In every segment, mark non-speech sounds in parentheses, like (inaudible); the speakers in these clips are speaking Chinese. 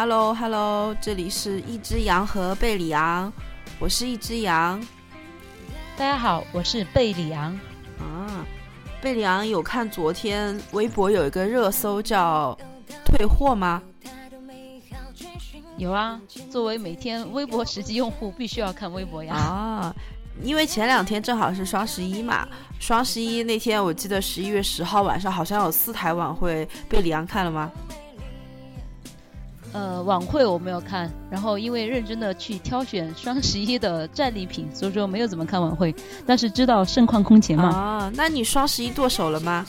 Hello Hello，这里是一只羊和贝里昂，我是一只羊。大家好，我是贝里昂。啊，贝里昂有看昨天微博有一个热搜叫“退货”吗？有啊，作为每天微博实际用户，必须要看微博呀。啊，因为前两天正好是双十一嘛，双十一那天我记得十一月十号晚上好像有四台晚会，贝里昂看了吗？呃，晚会我没有看，然后因为认真的去挑选双十一的战利品，所以说没有怎么看晚会，但是知道盛况空前嘛。啊，那你双十一剁手了吗？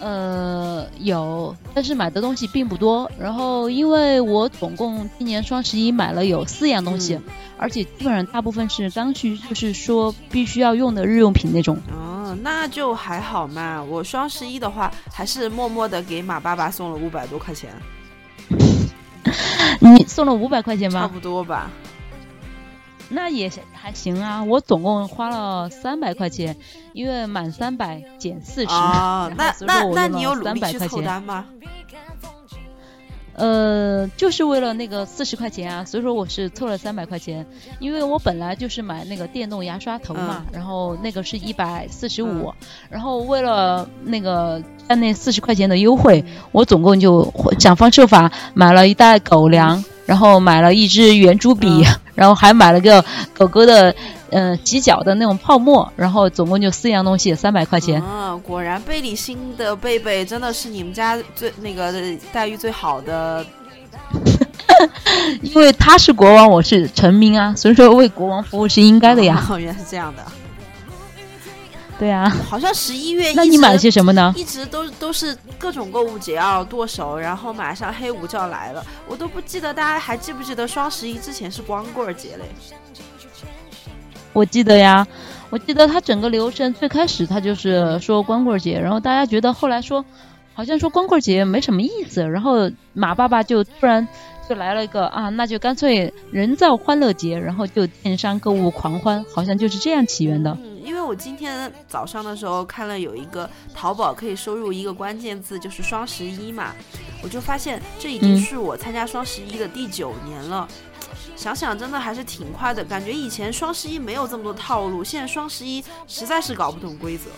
呃，有，但是买的东西并不多。然后因为我总共今年双十一买了有四样东西，而且基本上大部分是刚需，就是说必须要用的日用品那种。哦，那就还好嘛。我双十一的话，还是默默的给马爸爸送了五百多块钱。(laughs) 你送了五百块钱吗？差不多吧。那也还行啊，我总共花了三百块钱，因为满三百减四十，哦，那 (laughs) 那那你有努力去凑单吗？呃，就是为了那个四十块钱啊，所以说我是凑了三百块钱，因为我本来就是买那个电动牙刷头嘛，然后那个是一百四十五，然后为了那个占那四十块钱的优惠，我总共就想方设法买了一袋狗粮。然后买了一支圆珠笔，然后还买了个狗狗的，嗯，洗脚的那种泡沫，然后总共就四样东西，三百块钱。嗯，果然贝里星的贝贝真的是你们家最那个待遇最好的，(laughs) 因为他是国王，我是臣民啊，所以说为国王服务是应该的呀。哦，原来是这样的。(laughs) 对啊，好像十一月，(laughs) 那你买了些什么呢？一直都都是各种购物节要剁手，然后马上黑五就要来了，我都不记得大家还记不记得双十一之前是光棍节嘞？我记得呀，我记得他整个流程最开始他就是说光棍节，然后大家觉得后来说好像说光棍节没什么意思，然后马爸爸就突然就来了一个啊，那就干脆人造欢乐节，然后就电商购物狂欢，好像就是这样起源的。嗯因为我今天早上的时候看了有一个淘宝可以收入一个关键字，就是双十一嘛，我就发现这已经是我参加双十一的第九年了。想想真的还是挺快的，感觉以前双十一没有这么多套路，现在双十一实在是搞不懂规则。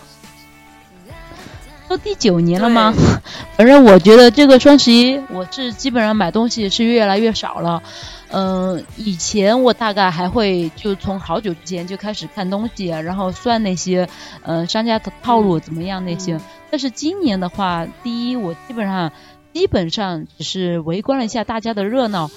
都第九年了吗？(laughs) 反正我觉得这个双十一，我是基本上买东西是越来越少了。嗯，以前我大概还会就从好久之前就开始看东西，然后算那些嗯商家的套路怎么样那些。但是今年的话，第一我基本上基本上只是围观了一下大家的热闹。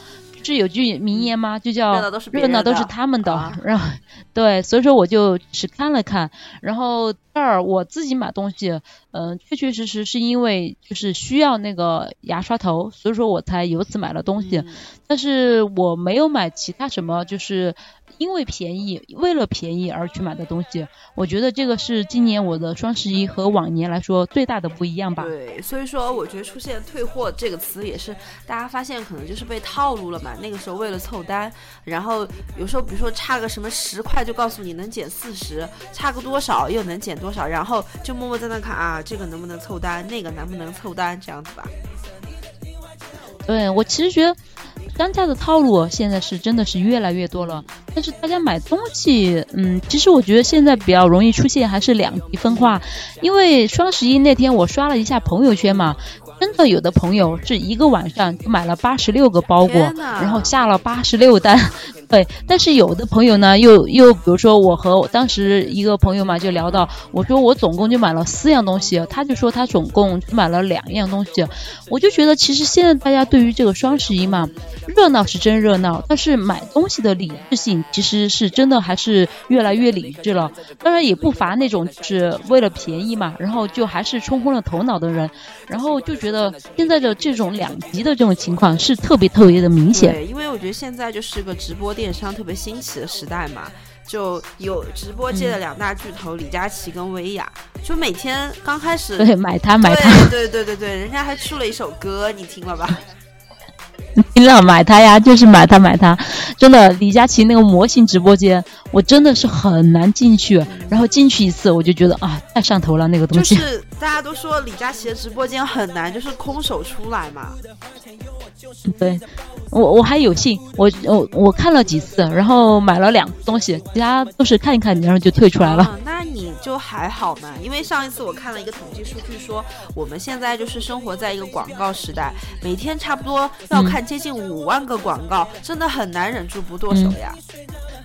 是有句名言吗？就叫热闹都是他们的，(laughs) 然后对，所以说我就只看了看，然后二我自己买东西，嗯，确确实实是因为就是需要那个牙刷头，所以说我才由此买了东西，但是我没有买其他什么，就是。因为便宜，为了便宜而去买的东西，我觉得这个是今年我的双十一和往年来说最大的不一样吧。对，所以说我觉得出现“退货”这个词也是大家发现可能就是被套路了嘛。那个时候为了凑单，然后有时候比如说差个什么十块就告诉你能减四十，差个多少又能减多少，然后就默默在那看啊，这个能不能凑单，那个能不能凑单，这样子吧。对我其实觉得。商家的套路现在是真的是越来越多了，但是大家买东西，嗯，其实我觉得现在比较容易出现还是两极分化，因为双十一那天我刷了一下朋友圈嘛，真的有的朋友是一个晚上就买了八十六个包裹，然后下了八十六单。对，但是有的朋友呢，又又比如说我和我当时一个朋友嘛，就聊到，我说我总共就买了四样东西，他就说他总共买了两样东西，我就觉得其实现在大家对于这个双十一嘛，热闹是真热闹，但是买东西的理智性其实是真的还是越来越理智了。当然也不乏那种是为了便宜嘛，然后就还是冲昏了头脑的人，然后就觉得现在的这种两极的这种情况是特别特别的明显。对，因为我觉得现在就是个直播。电商特别兴起的时代嘛，就有直播界的两大巨头李佳琦跟薇娅，就每天刚开始对买它买它，对对对对，人家还出了一首歌，你听了吧？(laughs) 买它呀，就是买它买它，真的李佳琦那个模型直播间，我真的是很难进去，然后进去一次我就觉得啊太上头了那个东西。大家都说李佳琦的直播间很难，就是空手出来嘛。对，我我还有幸，我我我看了几次，然后买了两东西，其他都是看一看，然后就退出来了。就还好嘛，因为上一次我看了一个统计数据，说我们现在就是生活在一个广告时代，每天差不多要看接近五万个广告，真的很难忍住不剁手呀。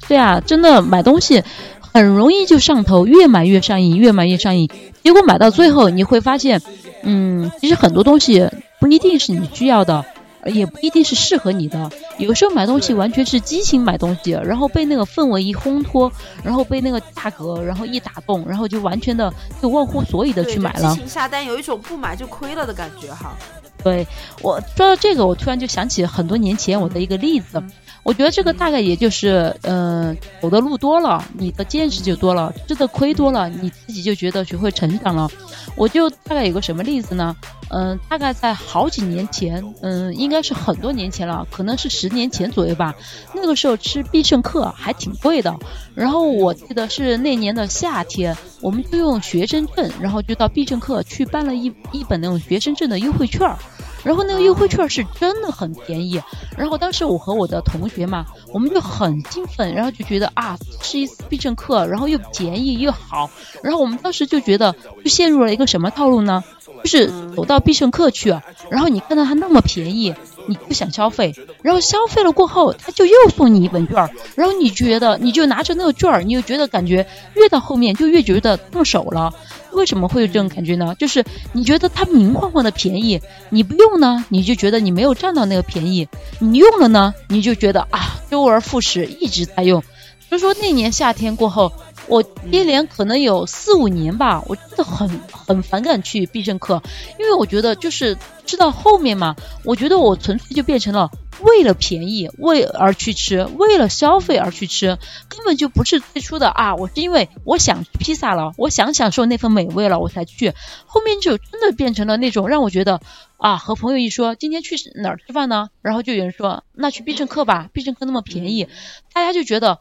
对啊，真的买东西很容易就上头，越买越上瘾，越买越上瘾，结果买到最后你会发现，嗯，其实很多东西不一定是你需要的。也不一定是适合你的，有时候买东西完全是激情买东西，然后被那个氛围一烘托，然后被那个价格然后一打动，然后就完全的就忘乎所以的去买了。激情下单，有一种不买就亏了的感觉哈。对我说到这个，我突然就想起很多年前我的一个例子。我觉得这个大概也就是，嗯，走的路多了，你的见识就多了，吃的亏多了，你自己就觉得学会成长了。我就大概有个什么例子呢？嗯，大概在好几年前，嗯，应该是很多年前了，可能是十年前左右吧。那个时候吃必胜客还挺贵的，然后我记得是那年的夏天，我们就用学生证，然后就到必胜客去办了一一本那种学生证的优惠券儿。然后那个优惠券是真的很便宜，然后当时我和我的同学嘛，我们就很兴奋，然后就觉得啊，是一次必胜客，然后又便宜又好，然后我们当时就觉得就陷入了一个什么套路呢？就是走到必胜客去，然后你看到它那么便宜，你不想消费，然后消费了过后，他就又送你一本券儿，然后你觉得你就拿着那个券儿，你就觉得感觉越到后面就越觉得动手了。为什么会有这种感觉呢？就是你觉得它明晃晃的便宜，你不用呢，你就觉得你没有占到那个便宜；你用了呢，你就觉得啊，周而复始一直在用。所以说那年夏天过后，我接连可能有四五年吧，我真的很很反感去必胜客，因为我觉得就是吃到后面嘛，我觉得我纯粹就变成了。为了便宜，为而去吃，为了消费而去吃，根本就不是最初的啊！我是因为我想吃披萨了，我想享受那份美味了，我才去。后面就真的变成了那种让我觉得啊，和朋友一说今天去哪儿吃饭呢，然后就有人说那去必胜客吧，必胜客那么便宜，大家就觉得真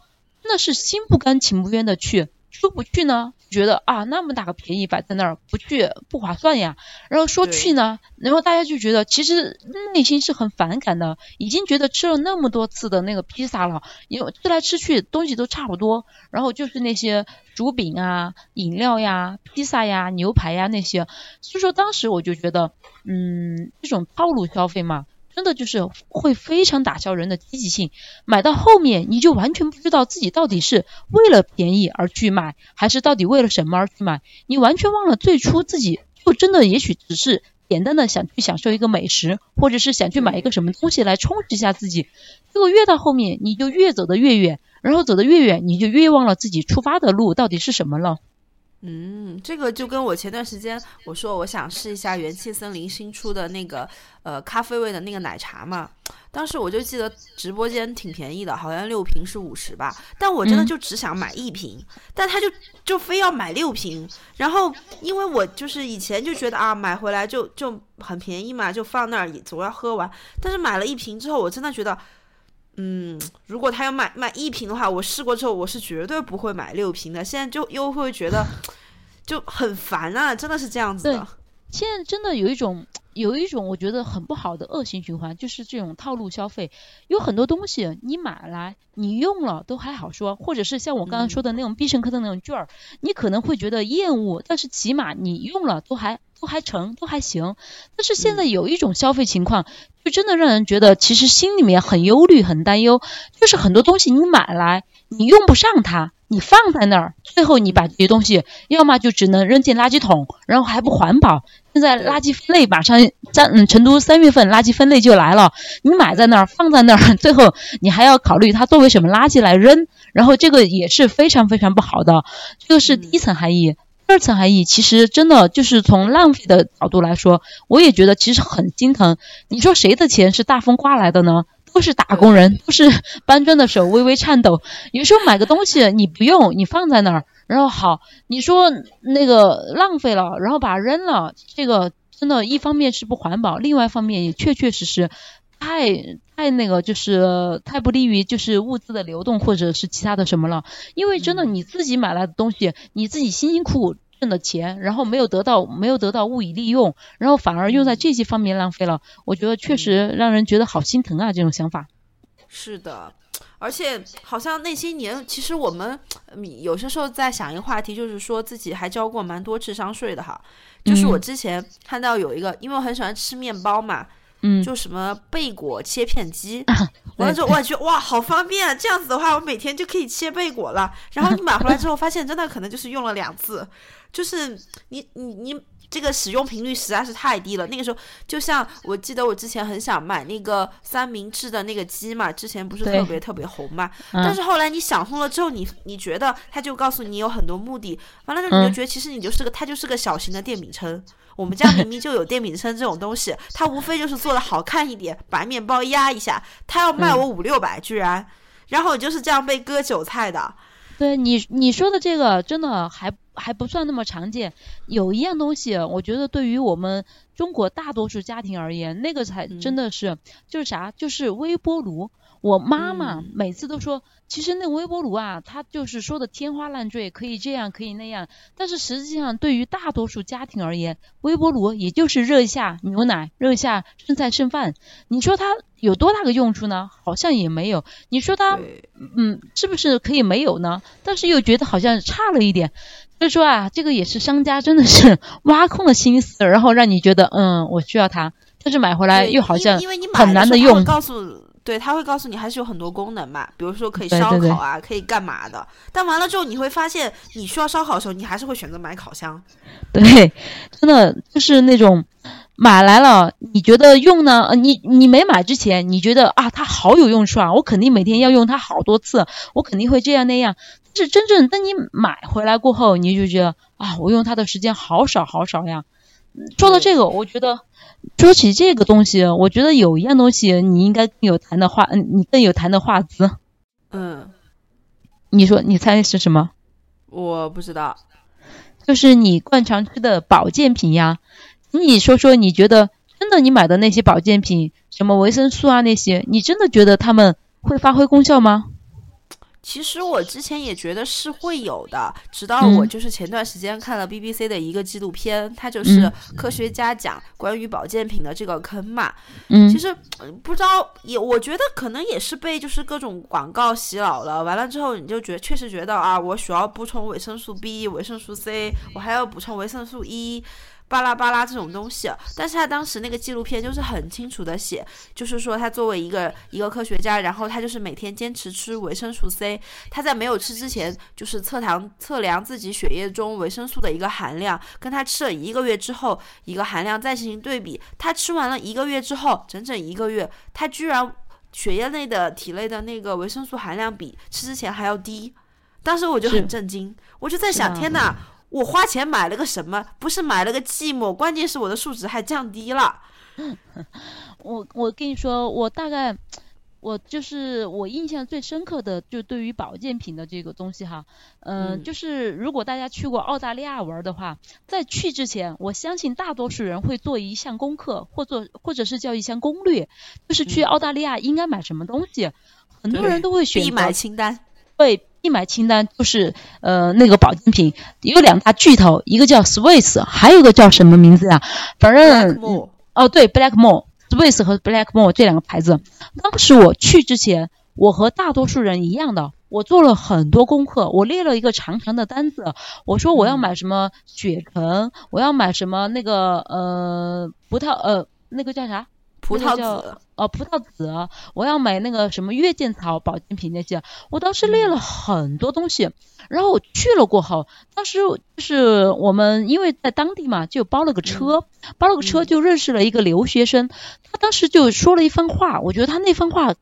的是心不甘情不愿的去。说不去呢，觉得啊那么大个便宜摆在那儿，不去不划算呀。然后说去呢，然后大家就觉得其实内心是很反感的，已经觉得吃了那么多次的那个披萨了，因为吃来吃去东西都差不多，然后就是那些薯饼啊、饮料呀、披萨呀、牛排呀那些，所以说当时我就觉得，嗯，这种套路消费嘛。真的就是会非常打消人的积极性，买到后面你就完全不知道自己到底是为了便宜而去买，还是到底为了什么而去买，你完全忘了最初自己就真的也许只是简单的想去享受一个美食，或者是想去买一个什么东西来充实一下自己，结果越到后面你就越走得越远，然后走得越远你就越忘了自己出发的路到底是什么了。嗯，这个就跟我前段时间我说我想试一下元气森林新出的那个呃咖啡味的那个奶茶嘛，当时我就记得直播间挺便宜的，好像六瓶是五十吧，但我真的就只想买一瓶，但他就就非要买六瓶，然后因为我就是以前就觉得啊买回来就就很便宜嘛，就放那儿总要喝完，但是买了一瓶之后，我真的觉得。嗯，如果他要买买一瓶的话，我试过之后，我是绝对不会买六瓶的。现在就又会觉得 (laughs) 就很烦啊，真的是这样子的。现在真的有一种有一种我觉得很不好的恶性循环，就是这种套路消费。有很多东西你买来你用了都还好说，或者是像我刚刚说的那种必胜客的那种券儿，你可能会觉得厌恶，但是起码你用了都还。都还成，都还行。但是现在有一种消费情况，就真的让人觉得其实心里面很忧虑、很担忧。就是很多东西你买来，你用不上它，你放在那儿，最后你把这些东西，要么就只能扔进垃圾桶，然后还不环保。现在垃圾分类马上三嗯，成都三月份垃圾分类就来了，你买在那儿，放在那儿，(laughs) 最后你还要考虑它作为什么垃圾来扔，然后这个也是非常非常不好的。这个是第一层含义。第二层含义，其实真的就是从浪费的角度来说，我也觉得其实很心疼。你说谁的钱是大风刮来的呢？都是打工人，都是搬砖的手微微颤抖。有时候买个东西你不用，你放在那儿，然后好，你说那个浪费了，然后把它扔了，这个真的，一方面是不环保，另外一方面也确确实实太太那个，就是太不利于就是物资的流动或者是其他的什么了。因为真的你自己买来的东西，你自己辛辛苦苦。挣的钱，然后没有得到没有得到物以利用，然后反而用在这些方面浪费了。我觉得确实让人觉得好心疼啊，这种想法。是的，而且好像那些年，其实我们有些时候在想一个话题，就是说自己还交过蛮多智商税的哈。就是我之前看到有一个，因为我很喜欢吃面包嘛。嗯，就什么贝果切片机，完了之后我觉得哇，好方便啊！这样子的话，我每天就可以切贝果了。然后你买回来之后，发现真的可能就是用了两次，就是你你你这个使用频率实在是太低了。那个时候，就像我记得我之前很想买那个三明治的那个机嘛，之前不是特别特别红嘛。但是后来你想通了之后，你你觉得他就告诉你有很多目的，完了之后你就觉得其实你就是个，它就是个小型的电饼铛。我们家明明就有电饼铛这种东西，它无非就是做的好看一点，把面包压一下，它要卖我五六百，居然，然后就是这样被割韭菜的。对你你说的这个真的还还不算那么常见，有一样东西，我觉得对于我们中国大多数家庭而言，那个才真的是就是啥，就是微波炉。我妈妈每次都说。其实那微波炉啊，它就是说的天花乱坠，可以这样，可以那样。但是实际上，对于大多数家庭而言，微波炉也就是热一下牛奶，热一下剩菜剩饭。你说它有多大个用处呢？好像也没有。你说它，嗯，是不是可以没有呢？但是又觉得好像差了一点。所以说啊，这个也是商家真的是 (laughs) 挖空了心思，然后让你觉得，嗯，我需要它，但是买回来又好像很难的用。告诉。对，他会告诉你还是有很多功能嘛，比如说可以烧烤啊，可以干嘛的。但完了之后，你会发现你需要烧烤的时候，你还是会选择买烤箱。(laughs) 对，真的就是那种买来了，你觉得用呢？你你没买之前，你觉得啊，它好有用处啊，我肯定每天要用它好多次，我肯定会这样那样。但是真正当你买回来过后，你就觉得啊，我用它的时间好少好少呀。说到这个，我觉得。说起这个东西，我觉得有一样东西你应该更有谈的话，嗯，你更有谈的话资。嗯，你说，你猜是什么？我不知道，就是你惯常吃的保健品呀。你说说，你觉得真的你买的那些保健品，什么维生素啊那些，你真的觉得他们会发挥功效吗？其实我之前也觉得是会有的，直到我就是前段时间看了 BBC 的一个纪录片，它就是科学家讲关于保健品的这个坑嘛。嗯，其实不知道也，我觉得可能也是被就是各种广告洗脑了。完了之后，你就觉确实觉得啊，我需要补充维生素 B、维生素 C，我还要补充维生素 E。巴拉巴拉这种东西，但是他当时那个纪录片就是很清楚的写，就是说他作为一个一个科学家，然后他就是每天坚持吃维生素 C，他在没有吃之前就是测糖测量自己血液中维生素的一个含量，跟他吃了一个月之后一个含量再进行对比，他吃完了一个月之后，整整一个月，他居然血液内的体内的那个维生素含量比吃之前还要低，当时我就很震惊，我就在想，天哪！我花钱买了个什么？不是买了个寂寞，关键是我的数值还降低了。(laughs) 我我跟你说，我大概我就是我印象最深刻的，就对于保健品的这个东西哈，嗯，就是如果大家去过澳大利亚玩的话，在去之前，我相信大多数人会做一项功课，或做或者是叫一项攻略，就是去澳大利亚应该买什么东西，很多人都会选必买清单。对。必买清单就是呃那个保健品有两大巨头，一个叫 Swiss，还有一个叫什么名字呀？反正哦对，Blackmore，Swiss 和 Blackmore 这两个牌子。当时我去之前，我和大多数人一样的，我做了很多功课，我列了一个长长的单子。我说我要买什么血橙，我要买什么那个呃葡萄呃那个叫啥？葡萄籽，呃，葡萄籽，我要买那个什么月见草保健品那些，我当时列了很多东西，然后我去了过后，当时就是我们因为在当地嘛，就包了个车，包了个车就认识了一个留学生，他当时就说了一番话，我觉得他那番话。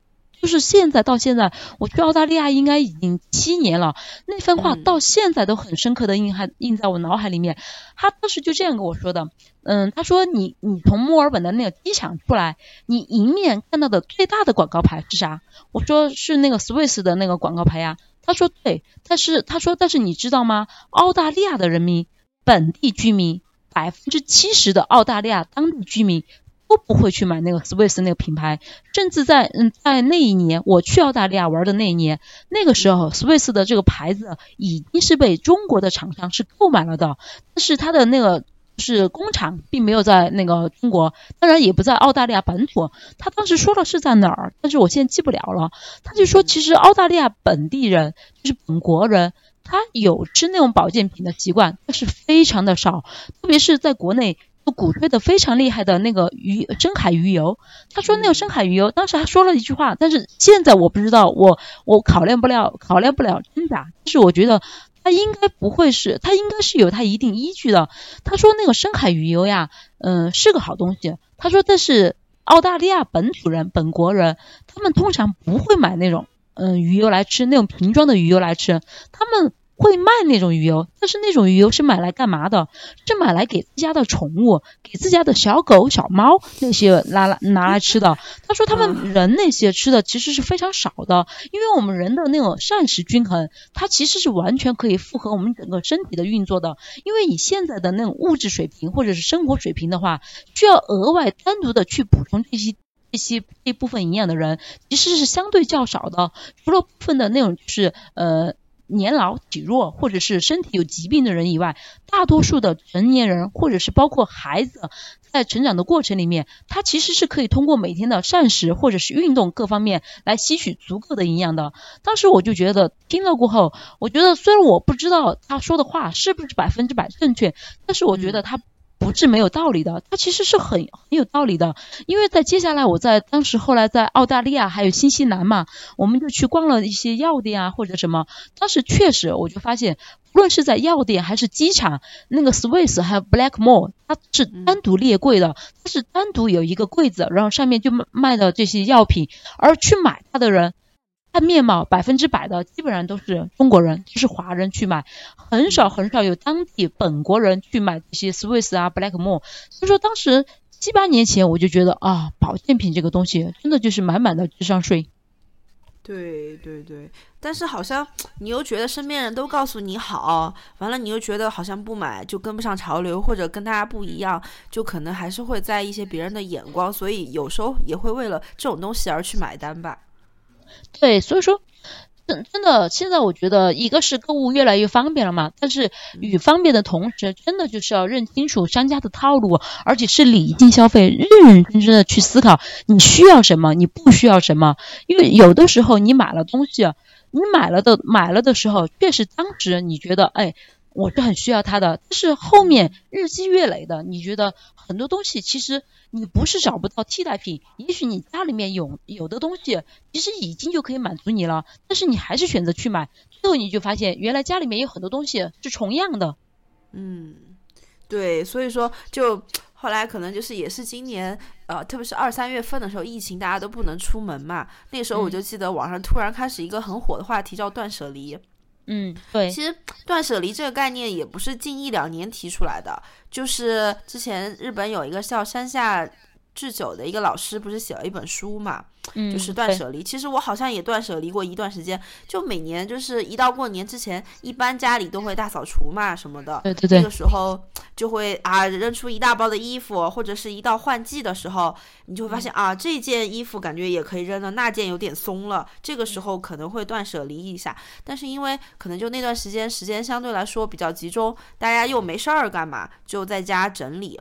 就是现在到现在，我去澳大利亚应该已经七年了，那番话到现在都很深刻的印还印在我脑海里面。他当时就这样跟我说的，嗯，他说你你从墨尔本的那个机场出来，你迎面看到的最大的广告牌是啥？我说是那个 Swiss 的那个广告牌呀。他说对，但是他说但是你知道吗？澳大利亚的人民，本地居民百分之七十的澳大利亚当地居民。都不会去买那个 Swiss 那个品牌，甚至在嗯在那一年我去澳大利亚玩的那一年，那个时候 Swiss 的这个牌子已经是被中国的厂商是购买了的，但是它的那个是工厂并没有在那个中国，当然也不在澳大利亚本土。他当时说的是在哪儿，但是我现在记不了了。他就说其实澳大利亚本地人就是本国人。他有吃那种保健品的习惯，但是非常的少，特别是在国内鼓吹的非常厉害的那个鱼深海鱼油。他说那个深海鱼油，当时还说了一句话，但是现在我不知道，我我考量不了，考量不了真假。但是我觉得他应该不会是，他应该是有他一定依据的。他说那个深海鱼油呀，嗯，是个好东西。他说但是澳大利亚本土人、本国人，他们通常不会买那种。嗯，鱼油来吃那种瓶装的鱼油来吃，他们会卖那种鱼油，但是那种鱼油是买来干嘛的？是买来给自家的宠物，给自家的小狗、小猫那些拿来拿来吃的。他说他们人那些吃的其实是非常少的，因为我们人的那种膳食均衡，它其实是完全可以符合我们整个身体的运作的。因为你现在的那种物质水平或者是生活水平的话，需要额外单独的去补充这些。这些这部分营养的人其实是相对较少的，除了部分的那种就是呃年老体弱或者是身体有疾病的人以外，大多数的成年人或者是包括孩子在成长的过程里面，他其实是可以通过每天的膳食或者是运动各方面来吸取足够的营养的。当时我就觉得听了过后，我觉得虽然我不知道他说的话是不是百分之百正确，但是我觉得他。不是没有道理的，它其实是很很有道理的。因为在接下来，我在当时后来在澳大利亚还有新西兰嘛，我们就去逛了一些药店啊或者什么。当时确实我就发现，无论是在药店还是机场，那个 Swiss 还有 Blackmore，它是单独列柜的，它是单独有一个柜子，然后上面就卖的这些药品，而去买它的人。看面貌，百分之百的基本上都是中国人，就是华人去买，很少很少有当地本国人去买这些 Swiss 啊、Blackmore。所以说当时七八年前我就觉得啊，保健品这个东西真的就是满满的智商税。对对对，但是好像你又觉得身边人都告诉你好，完了你又觉得好像不买就跟不上潮流，或者跟大家不一样，就可能还是会在意一些别人的眼光，所以有时候也会为了这种东西而去买单吧。对，所以说，真真的，现在我觉得一个是购物越来越方便了嘛，但是与方便的同时，真的就是要认清楚商家的套路，而且是理性消费，认认真真的去思考你需要什么，你不需要什么。因为有的时候你买了东西，你买了的买了的时候，确实当时你觉得，哎。我是很需要它的，但是后面日积月累的，你觉得很多东西其实你不是找不到替代品，也许你家里面有有的东西其实已经就可以满足你了，但是你还是选择去买，最后你就发现原来家里面有很多东西是重样的。嗯，对，所以说就后来可能就是也是今年呃，特别是二三月份的时候，疫情大家都不能出门嘛，那时候我就记得网上突然开始一个很火的话题叫断舍离。嗯，对，其实断舍离这个概念也不是近一两年提出来的，就是之前日本有一个叫山下。智久的一个老师不是写了一本书嘛，就是断舍离。其实我好像也断舍离过一段时间，就每年就是一到过年之前，一般家里都会大扫除嘛什么的。对对对。那个时候就会啊扔出一大包的衣服，或者是一到换季的时候，你就会发现啊这件衣服感觉也可以扔了，那件有点松了，这个时候可能会断舍离一下。但是因为可能就那段时间时间相对来说比较集中，大家又没事儿干嘛，就在家整理。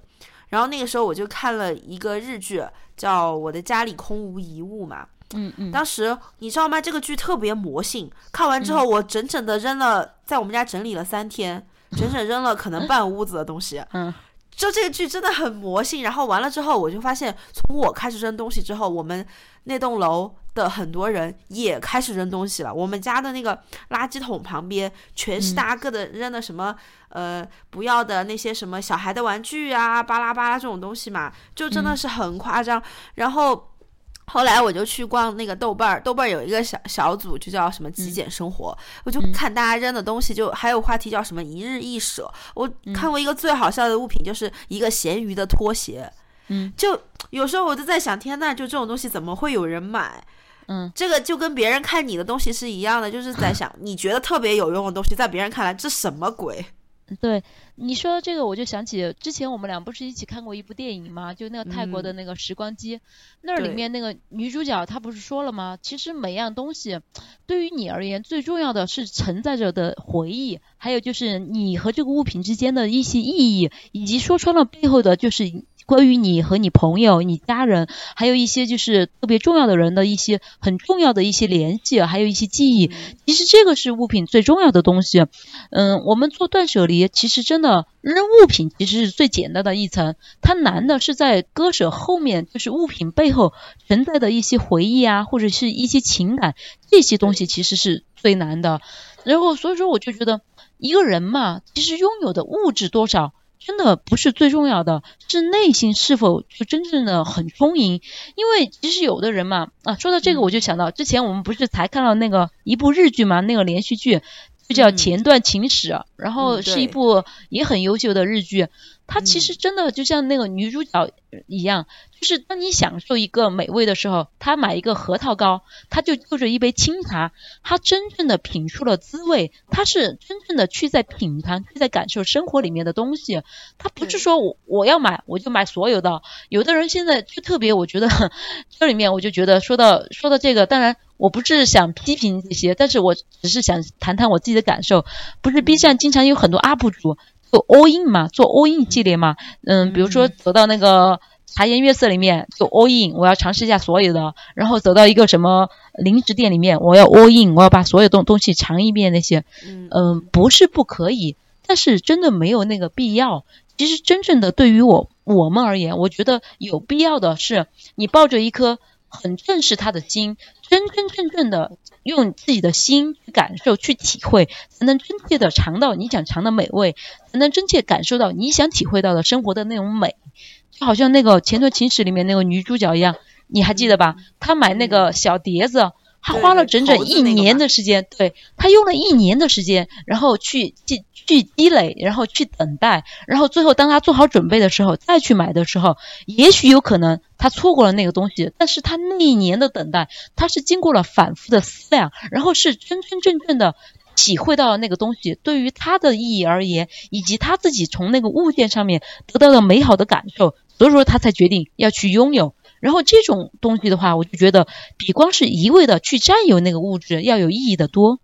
然后那个时候我就看了一个日剧，叫《我的家里空无一物》嘛。嗯嗯。当时你知道吗？这个剧特别魔性。看完之后，我整整的扔了，在我们家整理了三天，整整扔了可能半屋子的东西。嗯。(laughs) 就这个剧真的很魔性。然后完了之后，我就发现，从我开始扔东西之后，我们那栋楼的很多人也开始扔东西了。我们家的那个垃圾桶旁边全是大家各的扔的什么。呃，不要的那些什么小孩的玩具啊，巴拉巴拉这种东西嘛，就真的是很夸张。然后后来我就去逛那个豆瓣儿，豆瓣儿有一个小小组，就叫什么极简生活，我就看大家扔的东西，就还有话题叫什么一日一舍。我看过一个最好笑的物品，就是一个咸鱼的拖鞋。嗯，就有时候我就在想，天呐，就这种东西怎么会有人买？嗯，这个就跟别人看你的东西是一样的，就是在想 (laughs) 你觉得特别有用的东西，在别人看来这什么鬼？(laughs) 对你说这个，我就想起之前我们俩不是一起看过一部电影吗？就那个泰国的那个时光机，那里面那个女主角她不是说了吗？其实每样东西对于你而言，最重要的是承载着的回忆，还有就是你和这个物品之间的一些意义，以及说穿了背后的就是。关于你和你朋友、你家人，还有一些就是特别重要的人的一些很重要的一些联系，还有一些记忆。其实这个是物品最重要的东西。嗯，我们做断舍离，其实真的扔物品其实是最简单的一层，它难的是在割舍后面，就是物品背后存在的一些回忆啊，或者是一些情感，这些东西其实是最难的。然后所以说，我就觉得一个人嘛，其实拥有的物质多少。真的不是最重要的，是内心是否就真正的很充盈。因为其实有的人嘛，啊，说到这个我就想到，之前我们不是才看到那个一部日剧嘛，那个连续剧就叫《前段情史》，然后是一部也很优秀的日剧。它其实真的就像那个女主角一样，就是当你享受一个美味的时候，他买一个核桃糕，他就就着一杯清茶，他真正的品出了滋味，他是真正的去在品尝，去在感受生活里面的东西。他不是说我我要买我就买所有的，有的人现在就特别，我觉得这里面我就觉得说到说到这个，当然我不是想批评这些，但是我只是想谈谈我自己的感受。不是 B 站经常有很多 UP 主。做 all in 嘛，做 all in 系列嘛，嗯，比如说走到那个茶颜悦色里面做 all in，我要尝试一下所有的，然后走到一个什么零食店里面，我要 all in，我要把所有东东西尝一遍那些，嗯，不是不可以，但是真的没有那个必要。其实真正的对于我我们而言，我觉得有必要的是，你抱着一颗很正视他的心，真真正正的。用自己的心去感受、去体会，才能真切的尝到你想尝的美味，才能真切感受到你想体会到的生活的那种美。就好像那个《前段情史》里面那个女主角一样，你还记得吧？她买那个小碟子，她花了整整一年的时间，对他用了一年的时间，然后去去去积累，然后去等待，然后最后当他做好准备的时候再去买的时候，也许有可能。他错过了那个东西，但是他那一年的等待，他是经过了反复的思量，然后是真真正正的体会到了那个东西对于他的意义而言，以及他自己从那个物件上面得到了美好的感受，所以说他才决定要去拥有。然后这种东西的话，我就觉得比光是一味的去占有那个物质要有意义的多。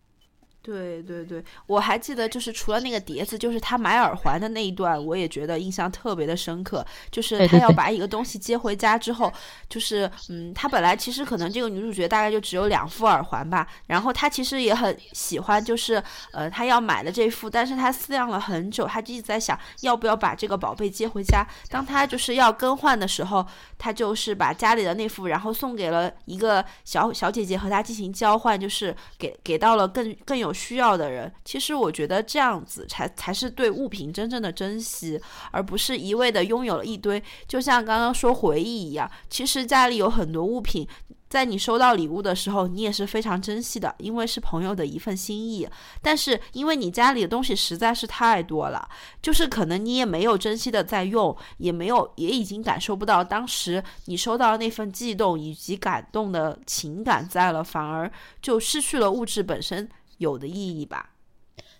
对对对，我还记得，就是除了那个碟子，就是他买耳环的那一段，我也觉得印象特别的深刻。就是他要把一个东西接回家之后，就是嗯，他本来其实可能这个女主角大概就只有两副耳环吧，然后他其实也很喜欢，就是呃，他要买的这副，但是他思量了很久，他就一直在想要不要把这个宝贝接回家。当他就是要更换的时候，他就是把家里的那副，然后送给了一个小小姐姐和她进行交换，就是给给到了更更有。需要的人，其实我觉得这样子才才是对物品真正的珍惜，而不是一味的拥有了一堆。就像刚刚说回忆一样，其实家里有很多物品。在你收到礼物的时候，你也是非常珍惜的，因为是朋友的一份心意。但是因为你家里的东西实在是太多了，就是可能你也没有珍惜的在用，也没有，也已经感受不到当时你收到那份悸动以及感动的情感在了，反而就失去了物质本身有的意义吧。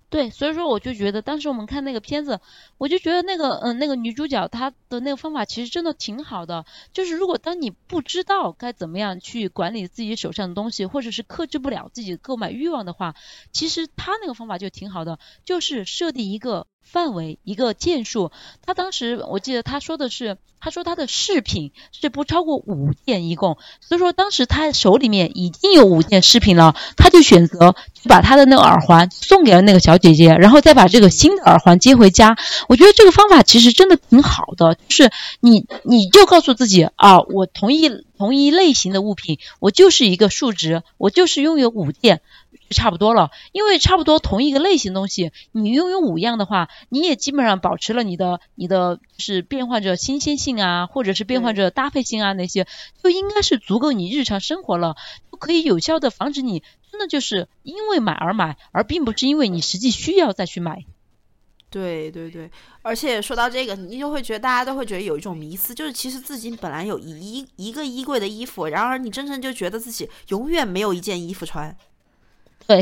对，所以说我就觉得当时我们看那个片子，我就觉得那个嗯那个女主角她的那个方法其实真的挺好的。就是如果当你不知道该怎么样去管理自己手上的东西，或者是克制不了自己购买欲望的话，其实她那个方法就挺好的，就是设定一个。范围一个件数，他当时我记得他说的是，他说他的饰品是不超过五件一共，所以说当时他手里面已经有五件饰品了，他就选择把他的那个耳环送给了那个小姐姐，然后再把这个新的耳环接回家。我觉得这个方法其实真的挺好的，就是你你就告诉自己啊，我同一同一类型的物品，我就是一个数值，我就是拥有五件。差不多了，因为差不多同一个类型东西，你拥有五样的话，你也基本上保持了你的你的是变换着新鲜性啊，或者是变换着搭配性啊那些，就应该是足够你日常生活了，就可以有效的防止你真的就是因为买而买，而并不是因为你实际需要再去买。对对对，而且说到这个，你就会觉得大家都会觉得有一种迷思，就是其实自己本来有一一个衣柜的衣服，然而你真正就觉得自己永远没有一件衣服穿。对，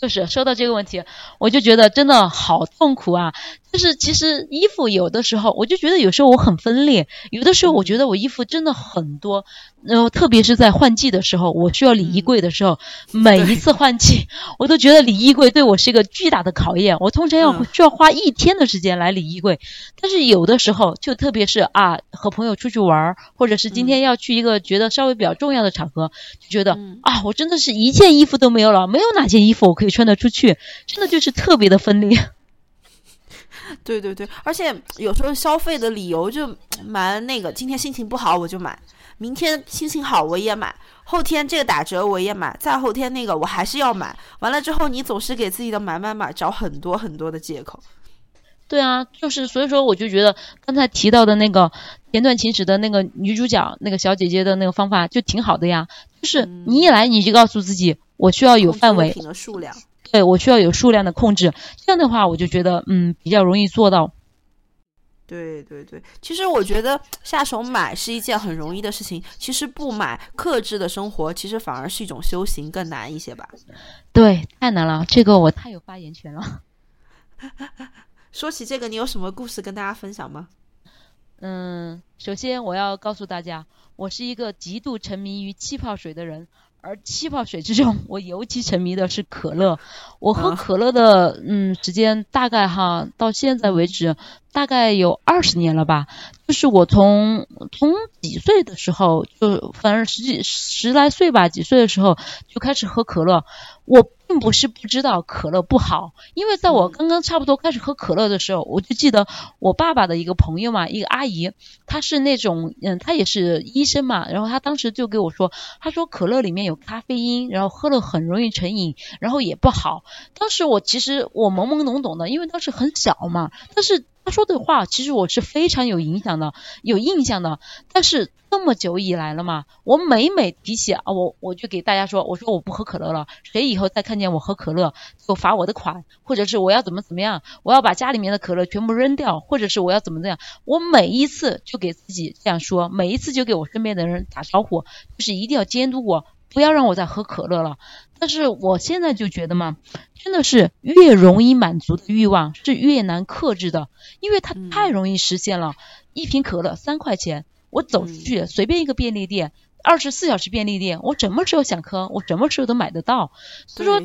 就是说到这个问题，我就觉得真的好痛苦啊。就是其实衣服有的时候，我就觉得有时候我很分裂，有的时候我觉得我衣服真的很多，然后特别是在换季的时候，我需要理衣柜的时候，每一次换季，我都觉得理衣柜对我是一个巨大的考验。我通常要需要花一天的时间来理衣柜，但是有的时候就特别是啊，和朋友出去玩，或者是今天要去一个觉得稍微比较重要的场合，就觉得啊，我真的是一件衣服都没有了，没有哪件衣服我可以穿得出去，真的就是特别的分裂。对对对，而且有时候消费的理由就蛮那个，今天心情不好我就买，明天心情好我也买，后天这个打折我也买，再后天那个我还是要买。完了之后，你总是给自己的买买买找很多很多的借口。对啊，就是所以说，我就觉得刚才提到的那个前段情史的那个女主角那个小姐姐的那个方法就挺好的呀，就是你一来你就告诉自己，我需要有范围。的数量。对我需要有数量的控制，这样的话我就觉得嗯比较容易做到。对对对，其实我觉得下手买是一件很容易的事情，其实不买克制的生活，其实反而是一种修行，更难一些吧。对，太难了，这个我太有发言权了。(laughs) 说起这个，你有什么故事跟大家分享吗？嗯，首先我要告诉大家，我是一个极度沉迷于气泡水的人。而气泡水之中，我尤其沉迷的是可乐。我喝可乐的嗯时间大概哈到现在为止大概有二十年了吧。就是我从从几岁的时候就反正十几十来岁吧，几岁的时候就开始喝可乐。我。并不是不知道可乐不好，因为在我刚刚差不多开始喝可乐的时候，我就记得我爸爸的一个朋友嘛，一个阿姨，她是那种，嗯，她也是医生嘛，然后她当时就给我说，她说可乐里面有咖啡因，然后喝了很容易成瘾，然后也不好。当时我其实我懵懵懂懂的，因为当时很小嘛，但是。他说的话其实我是非常有影响的，有印象的。但是这么久以来了嘛，我每每提起啊，我我就给大家说，我说我不喝可乐了。谁以后再看见我喝可乐，就罚我的款，或者是我要怎么怎么样，我要把家里面的可乐全部扔掉，或者是我要怎么怎样。我每一次就给自己这样说，每一次就给我身边的人打招呼，就是一定要监督我。不要让我再喝可乐了。但是我现在就觉得嘛，真的是越容易满足的欲望是越难克制的，因为它太容易实现了。一瓶可乐三块钱，我走出去随便一个便利店，二十四小时便利店，我什么时候想喝，我什么时候都买得到。所以说，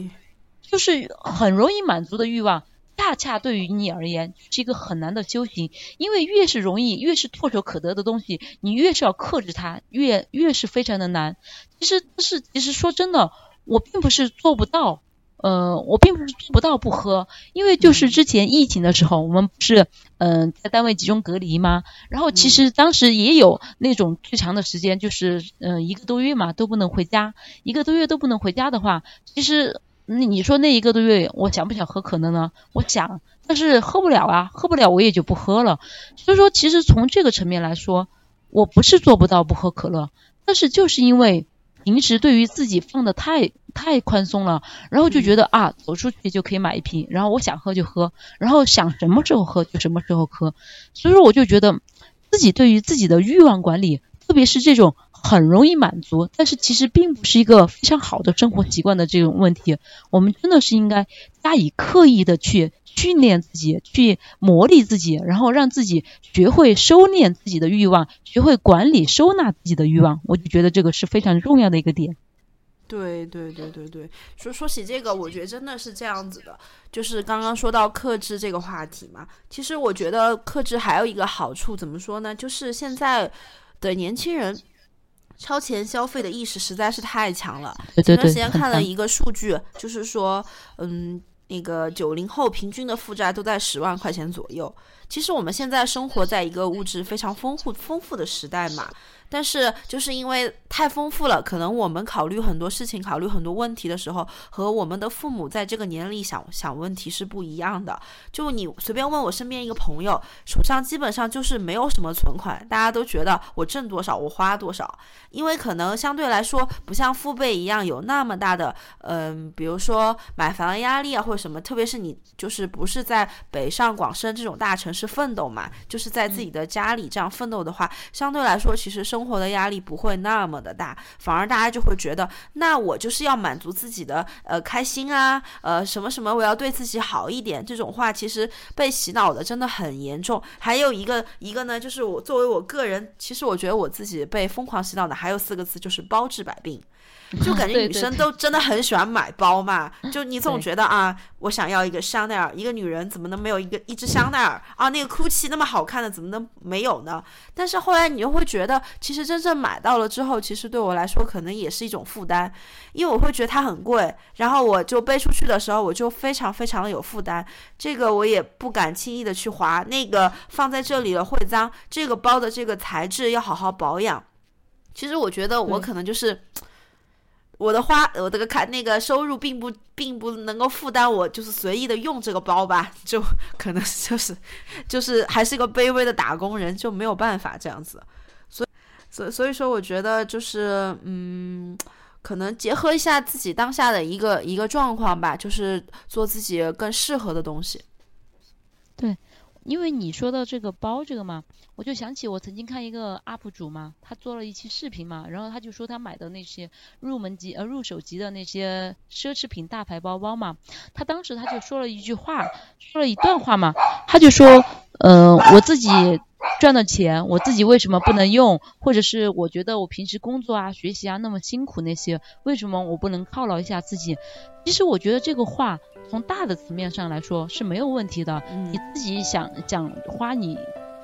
就是很容易满足的欲望。恰恰对于你而言是一个很难的修行，因为越是容易、越是唾手可得的东西，你越是要克制它，越越是非常的难。其实，是其实说真的，我并不是做不到，呃，我并不是做不到不喝，因为就是之前疫情的时候，我们不是嗯在单位集中隔离吗？然后其实当时也有那种最长的时间，就是嗯一个多月嘛，都不能回家，一个多月都不能回家的话，其实。那你说那一个多月，我想不想喝可乐呢？我想，但是喝不了啊，喝不了我也就不喝了。所以说，其实从这个层面来说，我不是做不到不喝可乐，但是就是因为平时对于自己放的太太宽松了，然后就觉得啊，走出去就可以买一瓶，然后我想喝就喝，然后想什么时候喝就什么时候喝。所以说，我就觉得自己对于自己的欲望管理，特别是这种。很容易满足，但是其实并不是一个非常好的生活习惯的这种问题。我们真的是应该加以刻意的去训练自己，去磨砺自己，然后让自己学会收敛自己的欲望，学会管理收纳自己的欲望。我就觉得这个是非常重要的一个点。对对对对对，说说起这个，我觉得真的是这样子的。就是刚刚说到克制这个话题嘛，其实我觉得克制还有一个好处，怎么说呢？就是现在的年轻人。超前消费的意识实在是太强了。前段时间看了一个数据，就是说，嗯，那个九零后平均的负债都在十万块钱左右。其实我们现在生活在一个物质非常丰富丰富的时代嘛。但是就是因为太丰富了，可能我们考虑很多事情、考虑很多问题的时候，和我们的父母在这个年龄想想问题是不一样的。就你随便问我身边一个朋友，手上基本上就是没有什么存款，大家都觉得我挣多少我花多少，因为可能相对来说不像父辈一样有那么大的，嗯，比如说买房压力啊或者什么，特别是你就是不是在北上广深这种大城市。奋斗嘛，就是在自己的家里这样奋斗的话，相对来说，其实生生活的压力不会那么的大，反而大家就会觉得，那我就是要满足自己的呃开心啊，呃什么什么，我要对自己好一点，这种话其实被洗脑的真的很严重。还有一个一个呢，就是我作为我个人，其实我觉得我自己被疯狂洗脑的还有四个字，就是包治百病。就感觉女生都真的很喜欢买包嘛，就你总觉得啊，我想要一个香奈儿，一个女人怎么能没有一个一只香奈儿啊？那个 GUCCI 那么好看的怎么能没有呢？但是后来你又会觉得，其实真正买到了之后，其实对我来说可能也是一种负担，因为我会觉得它很贵，然后我就背出去的时候我就非常非常的有负担，这个我也不敢轻易的去划，那个放在这里了会脏，这个包的这个材质要好好保养。其实我觉得我可能就是。我的花，我这个看那个收入并不并不能够负担我就是随意的用这个包吧，就可能就是 (laughs) 就是还是一个卑微的打工人，就没有办法这样子。所以所所以说，我觉得就是嗯，可能结合一下自己当下的一个一个状况吧，就是做自己更适合的东西。对。因为你说到这个包这个嘛，我就想起我曾经看一个 UP 主嘛，他做了一期视频嘛，然后他就说他买的那些入门级呃入手级的那些奢侈品大牌包包嘛，他当时他就说了一句话，说了一段话嘛，他就说，呃，我自己。赚的钱我自己为什么不能用？或者是我觉得我平时工作啊、学习啊那么辛苦那些，为什么我不能犒劳一下自己？其实我觉得这个话从大的层面上来说是没有问题的。你自己想想花你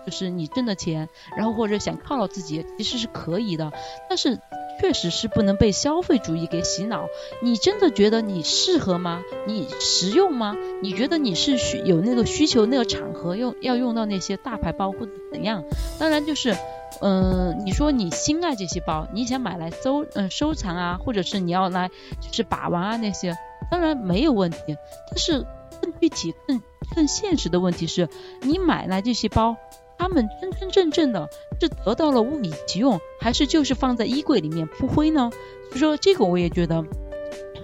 就是你挣的钱，然后或者想犒劳自己，其实是可以的。但是。确实是不能被消费主义给洗脑。你真的觉得你适合吗？你实用吗？你觉得你是需有那个需求，那个场合用要用到那些大牌包或者怎样？当然就是，嗯，你说你心爱这些包，你想买来收嗯收藏啊，或者是你要来就是把玩啊那些，当然没有问题。但是更具体、更更现实的问题是，你买来这些包。他们真真正正的是得到了物以其用，还是就是放在衣柜里面铺灰呢？所以说这个我也觉得，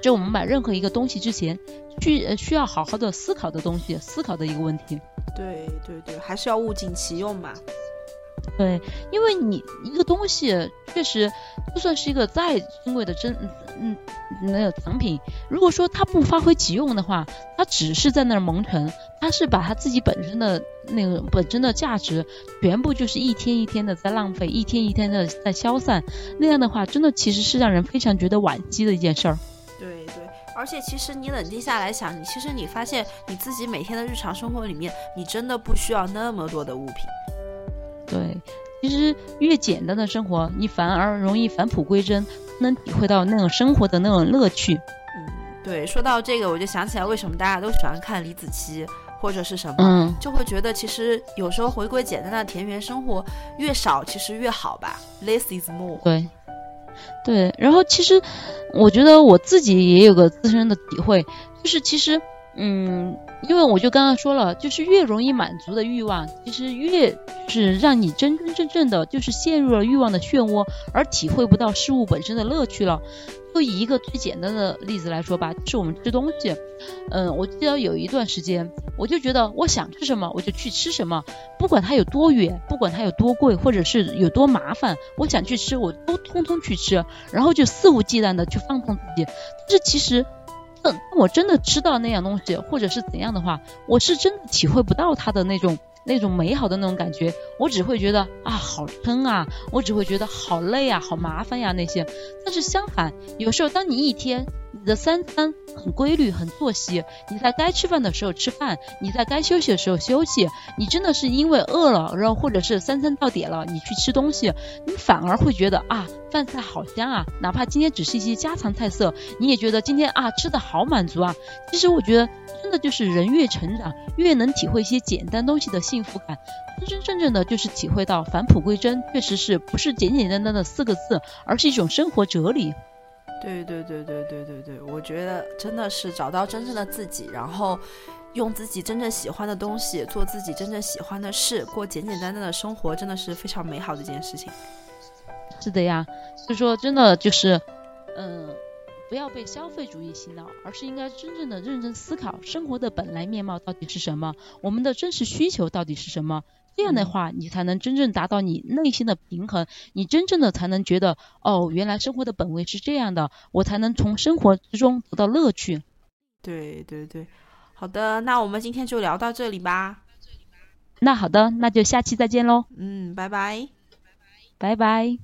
就我们买任何一个东西之前，去需要好好的思考的东西，思考的一个问题。对对对，还是要物尽其用嘛。对，因为你一个东西确实，就算是一个再珍贵的珍，嗯，那个藏品，如果说它不发挥其用的话，它只是在那儿蒙尘，它是把它自己本身的那个本身的价值，全部就是一天一天的在浪费，一天一天的在消散，那样的话，真的其实是让人非常觉得惋惜的一件事儿。对对，而且其实你冷静下来想，你其实你发现你自己每天的日常生活里面，你真的不需要那么多的物品。对，其实越简单的生活，你反而容易返璞归真，能体会到那种生活的那种乐趣。嗯，对，说到这个，我就想起来为什么大家都喜欢看李子柒或者是什么，嗯，就会觉得其实有时候回归简单的田园生活，越少其实越好吧，less is more。对，对，然后其实我觉得我自己也有个自身的体会，就是其实。嗯，因为我就刚刚说了，就是越容易满足的欲望，其实越是让你真真正正的就是陷入了欲望的漩涡，而体会不到事物本身的乐趣了。就以一个最简单的例子来说吧，就是我们吃东西。嗯，我记得有一段时间，我就觉得我想吃什么我就去吃什么，不管它有多远，不管它有多贵，或者是有多麻烦，我想去吃我都通通去吃，然后就肆无忌惮的去放纵自己。但是其实。我真的知道那样东西，或者是怎样的话，我是真的体会不到他的那种那种美好的那种感觉，我只会觉得啊好撑啊，我只会觉得好累啊，好麻烦呀那些。但是相反，有时候当你一天。你的三餐很规律，很作息。你在该吃饭的时候吃饭，你在该休息的时候休息。你真的是因为饿了，然后或者是三餐到点了，你去吃东西，你反而会觉得啊，饭菜好香啊！哪怕今天只是一些家常菜色，你也觉得今天啊吃的好满足啊。其实我觉得，真的就是人越成长，越能体会一些简单东西的幸福感，真真正正的就是体会到返璞归真，确实是不是简简单单的四个字，而是一种生活哲理。对对对对对对对，我觉得真的是找到真正的自己，然后用自己真正喜欢的东西做自己真正喜欢的事，过简简单单的生活，真的是非常美好的一件事情。是的呀，所以说真的就是，嗯，不要被消费主义洗脑，而是应该真正的认真思考生活的本来面貌到底是什么，我们的真实需求到底是什么。这样的话，你才能真正达到你内心的平衡，你真正的才能觉得，哦，原来生活的本味是这样的，我才能从生活之中得到乐趣。对对对，好的，那我们今天就聊到这里吧。那好的，那就下期再见喽。嗯，拜拜。拜拜。